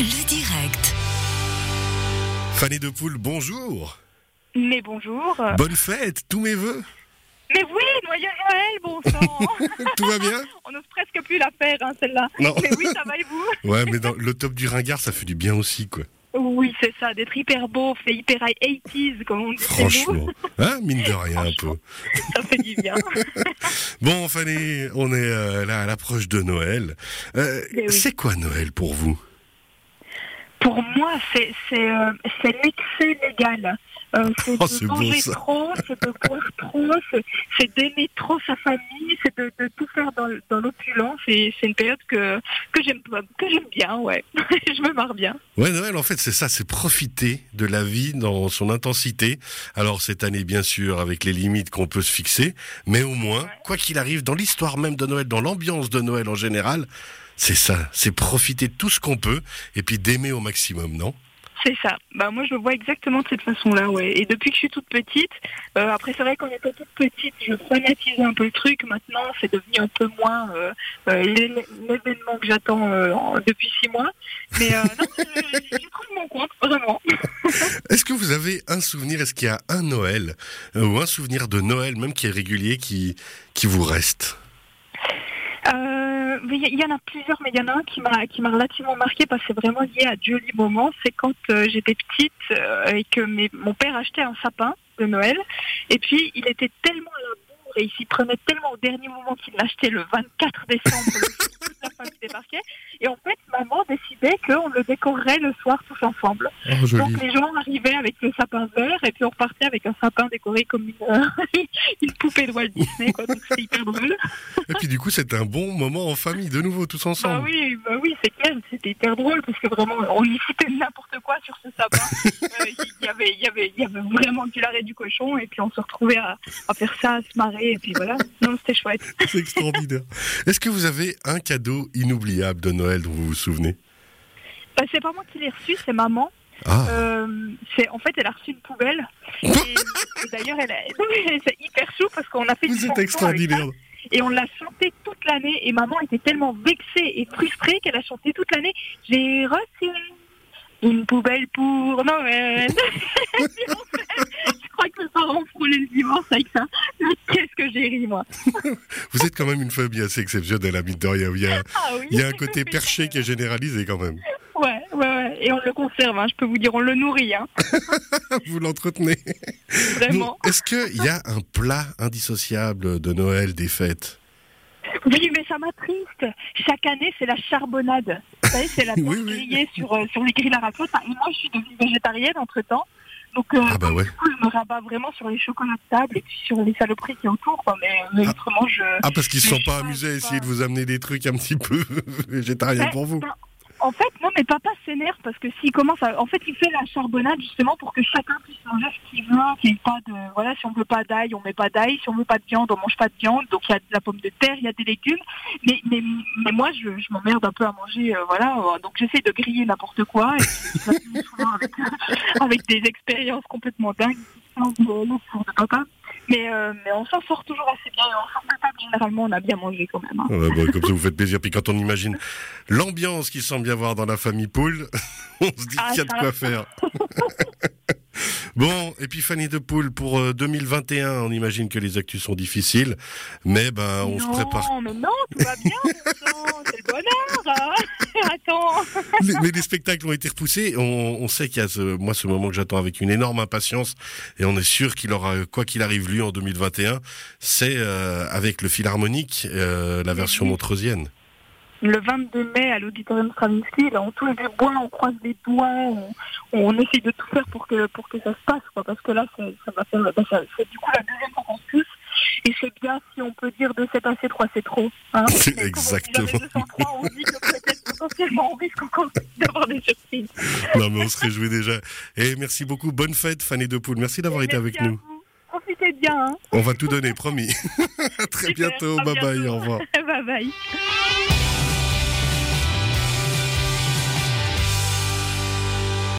Le direct. Fanny de Poule, bonjour. Mais bonjour. Bonne fête, tous mes voeux. Mais oui, noyau Noël, bon sang. Tout va bien On n'ose presque plus la faire, hein, celle-là. Non. Mais oui, ça va et vous Ouais, mais dans le top du ringard, ça fait du bien aussi, quoi. Oui, c'est ça, d'être hyper beau, fait hyper 80s, comme on dit chez nous. Franchement. Hein, mine de rien, un peu. Ça fait du bien. Bon, Fanny, on est euh, là à l'approche de Noël. Euh, Eh oui. C'est quoi Noël pour vous? Pour moi, c'est c'est euh, c'est l'excès légal. Euh, c'est Oh, de beau, manger trop, c'est de boire trop, c'est- d'aimer trop sa famille, c'est de, de tout faire dans, dans l'opulence. C'est une période que, que j'aime que j'aime bien, ouais. Je me marre bien. Ouais, Noël, en fait, c'est ça, c'est profiter de la vie dans son intensité. Alors, cette année, bien sûr, avec les limites qu'on peut se fixer, mais au moins, quoi qu'il arrive, dans l'histoire même de Noël, dans l'ambiance de Noël en général, c'est ça, c'est profiter de tout ce qu'on peut, et puis d'aimer au maximum, non? C'est ça. Bah moi je le vois exactement de cette façon-là, ouais. Et depuis que je suis toute petite, euh, après c'est vrai qu'en étant toute petite, je fanatisais un peu le truc. Maintenant, c'est devenu un peu moins euh, euh, l'é- l'événement que j'attends en- depuis six mois. Mais non, je, je trouve mon compte vraiment. Est-ce que vous avez un souvenir, est-ce qu'il y a un Noël, ou un souvenir de Noël, même qui est régulier, qui, qui vous reste? Il y, en a plusieurs, mais il y en a un qui m'a qui m'a relativement marqué parce que c'est vraiment lié à de jolis moments. C'est quand euh, j'étais petite euh, et que mon père achetait un sapin de Noël. Et puis il était tellement à la bourre et il s'y prenait tellement au dernier moment qu'il l'achetait le 24 décembre. le jour où toute la famille débarquait. Et en fait, maman décidait qu'on le décorerait le soir tous ensemble. Oh, Donc les gens arrivaient avec le sapin vert et puis on repartait avec un sapin décoré comme une, euh, une poupée de Walt Disney. Quoi. Donc c'était hyper drôle. Et puis du coup, c'est un bon moment en famille, de nouveau, tous Bah ensemble. oui, bah oui, c'est clair, c'était hyper drôle parce que vraiment, on y foutait n'importe quoi sur ce sapin. Euh, Il y avait, y avait, y avait vraiment du lard et du cochon et puis on se retrouvait à, à faire ça, à se marrer et puis voilà. Non, c'était chouette. C'est extraordinaire. Est-ce que vous avez un cadeau inoubliable de Noël dont vous vous souvenez? Bah, c'est pas moi qui l'ai reçu, c'est maman. Ah, Euh, c'est en fait, elle a reçu une poubelle. Et, et d'ailleurs, elle, a- c'est hyper chou parce qu'on a fait une vous êtes extraordinaire. et on l'a chanté toute l'année. Et maman était tellement vexée et frustrée qu'elle a chanté toute l'année. J'ai reçu une poubelle pour Noël. Je crois que mes parents frôlaient le divorce avec ça. Qu'est-ce que j'ai ri, moi. Vous êtes quand même une famille assez exceptionnelle, à de rien. Il y a, Ah oui. il y a un côté perché qui est généralisé quand même. Et on le conserve, hein, je peux vous dire, on le nourrit, hein. Vous l'entretenez. Vraiment. Est-ce qu'il y a un plat indissociable de Noël, des fêtes? Oui, mais ça m'attriste. Chaque année, c'est la charbonnade. Vous savez, c'est la Oui, oui. grillée sur, euh, sur les grilles à raclette. Et moi, je suis devenue végétarienne entre-temps. Donc, euh, Ah bah ouais. du coup, je me rabats vraiment sur les chocolats de table et puis sur les saloperies qui. Quoi. Mais, mais Ah. autrement, je... Ah, parce qu'ils ne sont pas amusés à pas. essayer de vous amener des trucs un petit peu végétariens pour vous. ben, En fait, non, mais papa s'énerve parce que s'il commence à... En fait, il fait la charbonnade justement pour que chacun puisse manger ce qu'il veut, qu'il ait pas de... Voilà, si on veut pas d'ail, on met pas d'ail. Si on veut pas de viande, on mange pas de viande. Donc, il y a de la pomme de terre, il y a des légumes. Mais, mais, mais moi, je, je m'emmerde un peu à manger, euh, voilà. euh, Donc, j'essaie de griller n'importe quoi. Et avec, avec des expériences complètement dingues qui sortent le four de papa. Mais, euh, mais on s'en sort toujours assez bien. Et en sort de table, généralement, on a bien mangé quand même. hein. Ouais, bah, comme ça, vous faites plaisir. Puis quand on imagine l'ambiance qu'il semble y avoir dans la famille Poule, on se dit Ah, qu'il y a de quoi faire. bon, Fanny de Poule, pour euh, 2021, on imagine que les actus sont difficiles, mais ben on se non, prépare. mais non, tout va bien, c'est le bonheur. hein. Attends. Les- mais les spectacles ont été repoussés. On, on sait qu'il y a ce, moi ce moment que j'attends avec une énorme impatience, et on est sûr qu'il aura, quoi qu'il arrive lui en 2021, c'est euh, avec le Philharmonique, euh, la version Oui. montreusienne. Le 22 mai à l'auditorium Stravinsky, là, on touche du bois, on croise les doigts, on, on essaye de tout faire pour que pour que ça se passe, quoi. Parce que là, ça, ça va faire, bah, ça- c'est du coup la deuxième fois qu'on se. Et c'est bien si on peut dire de 7 à C3, c'est trop. Hein. C'est exactement. jamais 203, on dit que peut-être potentiellement on risque encore d'avoir des surprises. Non, mais on se réjouit déjà. Et merci beaucoup. Bonne fête, Fanny de Poule. Merci d'avoir été avec nous. vous. Profitez bien. Hein. On va tout donner, promis. à très Super, bientôt. à Bye bye. Au revoir. bye bye.